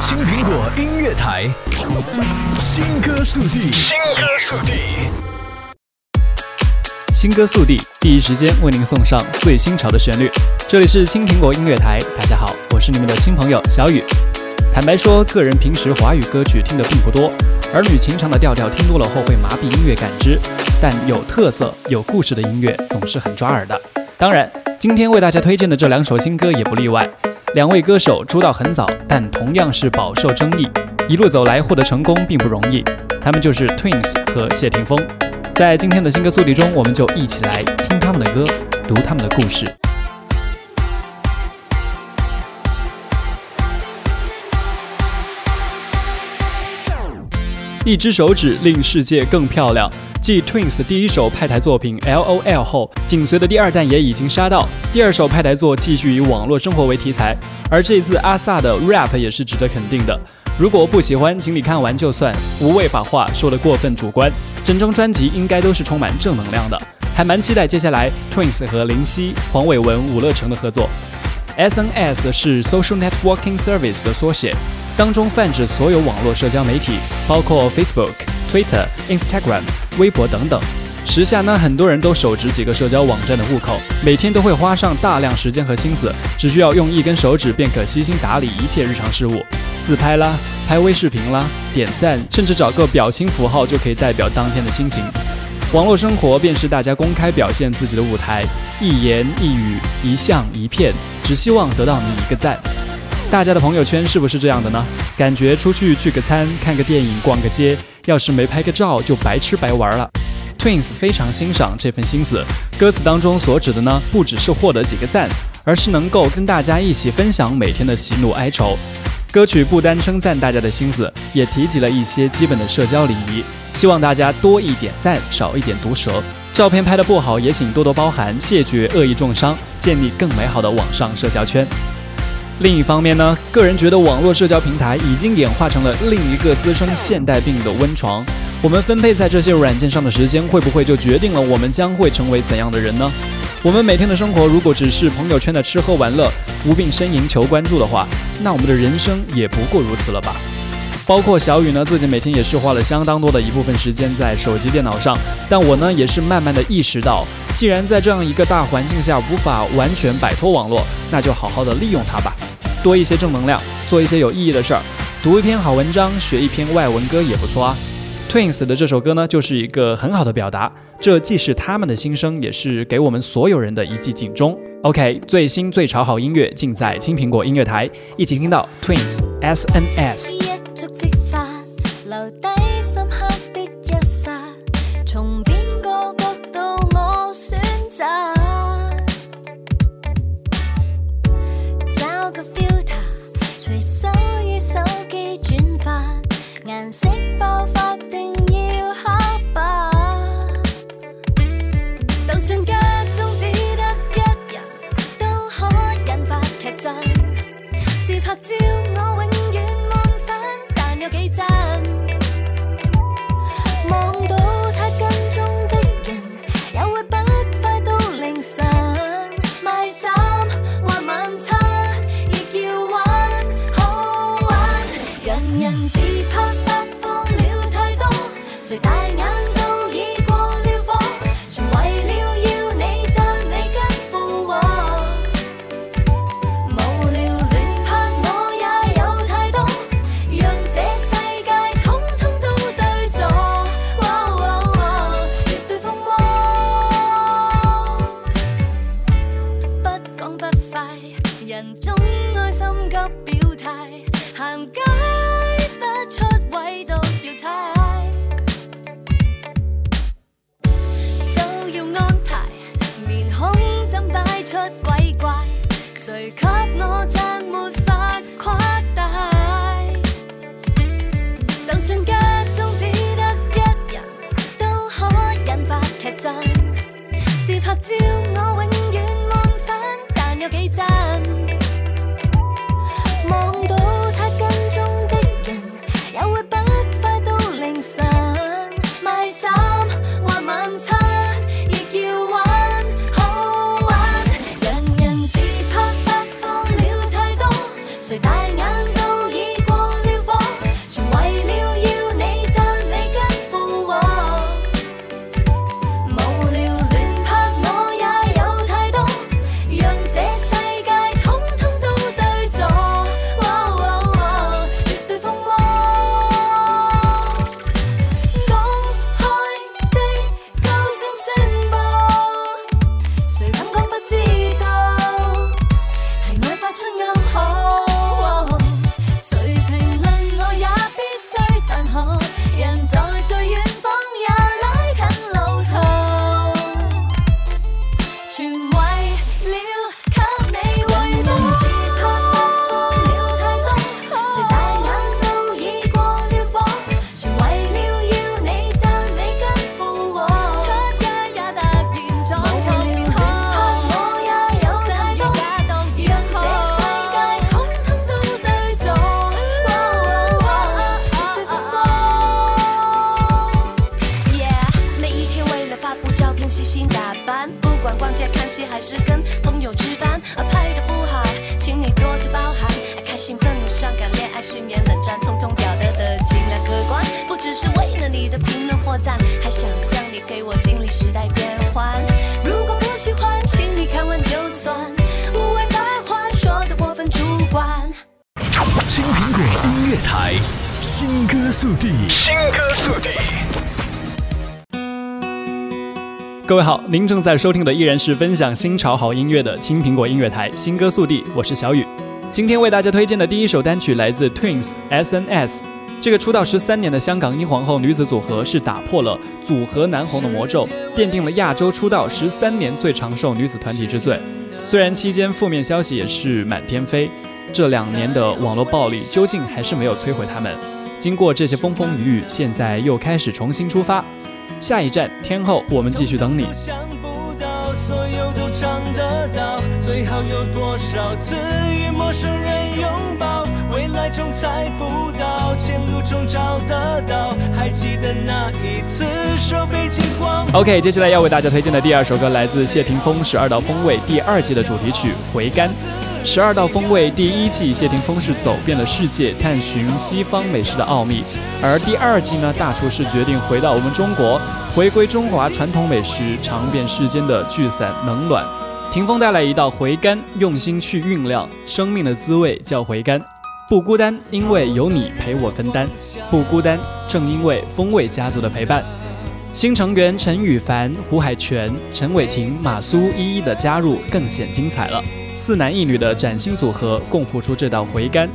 青苹果音乐台，新歌速递。新歌速递。新歌速递，第一时间为您送上最新潮的旋律。这里是青苹果音乐台，大家好，我是你们的新朋友小雨。坦白说，个人平时华语歌曲听的并不多，儿女情长的调调听多了后会麻痹音乐感知，但有特色、有故事的音乐总是很抓耳的。当然，今天为大家推荐的这两首新歌也不例外。两位歌手出道很早，但同样是饱受争议，一路走来获得成功并不容易。他们就是 Twins 和谢霆锋。在今天的新歌速递中，我们就一起来听他们的歌，读他们的故事。一只手指令世界更漂亮。继 Twins 第一首派台作品 LOL 后，紧随的第二弹也已经杀到。第二首派台作继续以网络生活为题材，而这一次阿 sa 的 rap 也是值得肯定的。如果不喜欢，请你看完就算，无谓把话说得过分主观。整张专辑应该都是充满正能量的，还蛮期待接下来 Twins 和林夕、黄伟文、伍乐成的合作。SNS 是 Social Networking Service 的缩写。当中泛指所有网络社交媒体，包括 Facebook、Twitter、Instagram、微博等等。时下呢，很多人都手执几个社交网站的户口，每天都会花上大量时间和心思，只需要用一根手指便可悉心打理一切日常事务。自拍啦，拍微视频啦，点赞，甚至找个表情符号就可以代表当天的心情。网络生活便是大家公开表现自己的舞台，一言一语，一相一片，只希望得到你一个赞。大家的朋友圈是不是这样的呢？感觉出去聚个餐、看个电影、逛个街，要是没拍个照就白吃白玩了。Twins 非常欣赏这份心思，歌词当中所指的呢，不只是获得几个赞，而是能够跟大家一起分享每天的喜怒哀愁。歌曲不单称赞大家的心思，也提及了一些基本的社交礼仪，希望大家多一点赞，少一点毒舌。照片拍得不好也请多多包涵，谢绝恶意重伤，建立更美好的网上社交圈。另一方面呢，个人觉得网络社交平台已经演化成了另一个滋生现代病的温床。我们分配在这些软件上的时间，会不会就决定了我们将会成为怎样的人呢？我们每天的生活如果只是朋友圈的吃喝玩乐、无病呻吟求关注的话，那我们的人生也不过如此了吧？包括小雨呢，自己每天也是花了相当多的一部分时间在手机、电脑上。但我呢，也是慢慢的意识到，既然在这样一个大环境下无法完全摆脱网络，那就好好的利用它吧。多一些正能量，做一些有意义的事儿，读一篇好文章，学一篇外文歌也不错啊。Twins 的这首歌呢，就是一个很好的表达，这既是他们的心声，也是给我们所有人的一记警钟。OK，最新最潮好音乐尽在青苹果音乐台，一起听到 Twins SNS。对太阳 So 你的评论或赞，还想让你陪我经历时代变换。如果不喜欢，请你看完就算。无谓白话说的过分主观。青苹果音乐台，新歌速递。新歌速递。各位好，您正在收听的依然是分享新潮好音乐的青苹果音乐台新歌速递，我是小雨。今天为大家推荐的第一首单曲来自 Twins SNS。这个出道十三年的香港英皇后女子组合是打破了组合难红的魔咒，奠定了亚洲出道十三年最长寿女子团体之最。虽然期间负面消息也是满天飞，这两年的网络暴力究竟还是没有摧毁他们。经过这些风风雨雨，现在又开始重新出发。下一站天后，我们继续等你。所有都尝得到，最好有多少次与陌生人拥抱？未来中猜不到，前路中找得到。还记得那一次手背金光。OK，接下来要为大家推荐的第二首歌来自谢霆锋《十二道锋味》第二季的主题曲《回甘》。《十二道锋味》第一季，谢霆锋是走遍了世界，探寻西方美食的奥秘；而第二季呢，大厨是决定回到我们中国，回归中华传统美食，尝遍世间的聚散冷暖。霆锋带来一道回甘，用心去酝酿生命的滋味，叫回甘。不孤单，因为有你陪我分担；不孤单，正因为风味家族的陪伴。新成员陈羽凡、胡海泉、陈伟霆、马苏一一的加入，更显精彩了。四男一女的崭新组合，共付出这道回甘，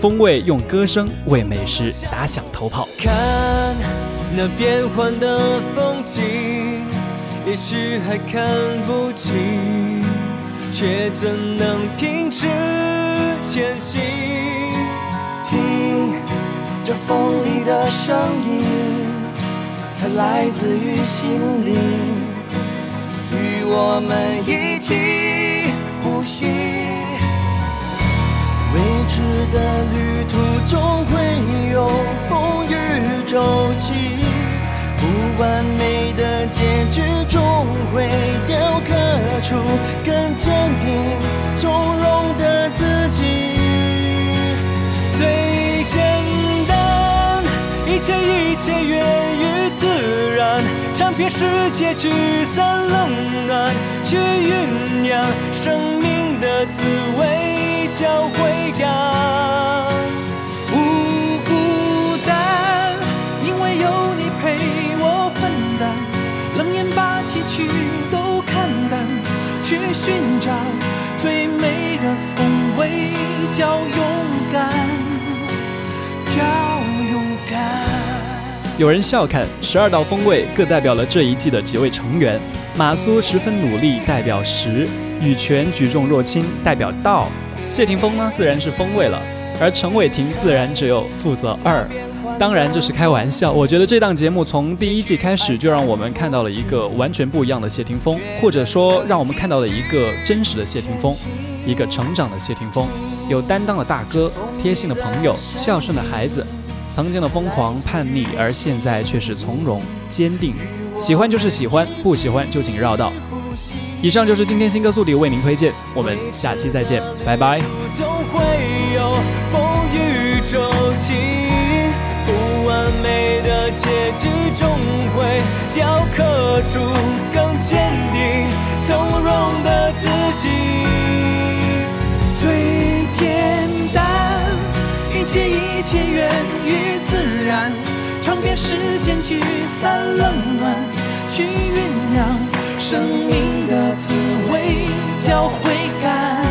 风味用歌声为美食打响头炮。看那变幻的风景，也许还看不清，却怎能停止前行？这风里的声音，它来自于心灵，与我们一起。呼吸，未知的旅途总会有风雨。骤起，不完美的结局终会雕刻出更坚定从容切一切源于自然，尝遍世界聚散冷暖，去酝酿生命的。滋味叫回甘，不孤单，因为有你陪我分担。冷眼把崎岖都看淡，去寻找最美的风味叫有人笑看十二道风味，各代表了这一季的几位成员。马苏十分努力，代表十。羽泉举重若轻，代表道；谢霆锋呢，自然是风味了，而陈伟霆自然只有负责二。当然这是开玩笑，我觉得这档节目从第一季开始就让我们看到了一个完全不一样的谢霆锋，或者说让我们看到了一个真实的谢霆锋，一个成长的谢霆锋，有担当的大哥，贴心的朋友，孝顺的孩子，曾经的疯狂叛逆，而现在却是从容坚定。喜欢就是喜欢，不喜欢就请绕道。以上就是今天新歌速递为您推荐，我们下期再见，拜拜。总会有风雨骤起，不完美的结局终会雕刻出更坚定从容的自己。最简单，一切一切源于自然，尝遍世间聚散冷暖，去酝酿。生命的滋味叫回甘，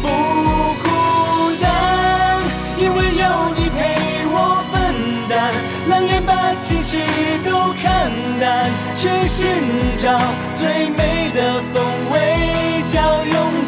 不孤单，因为有你陪我分担。冷眼把情绪都看淡，去寻找最美的风味叫勇敢。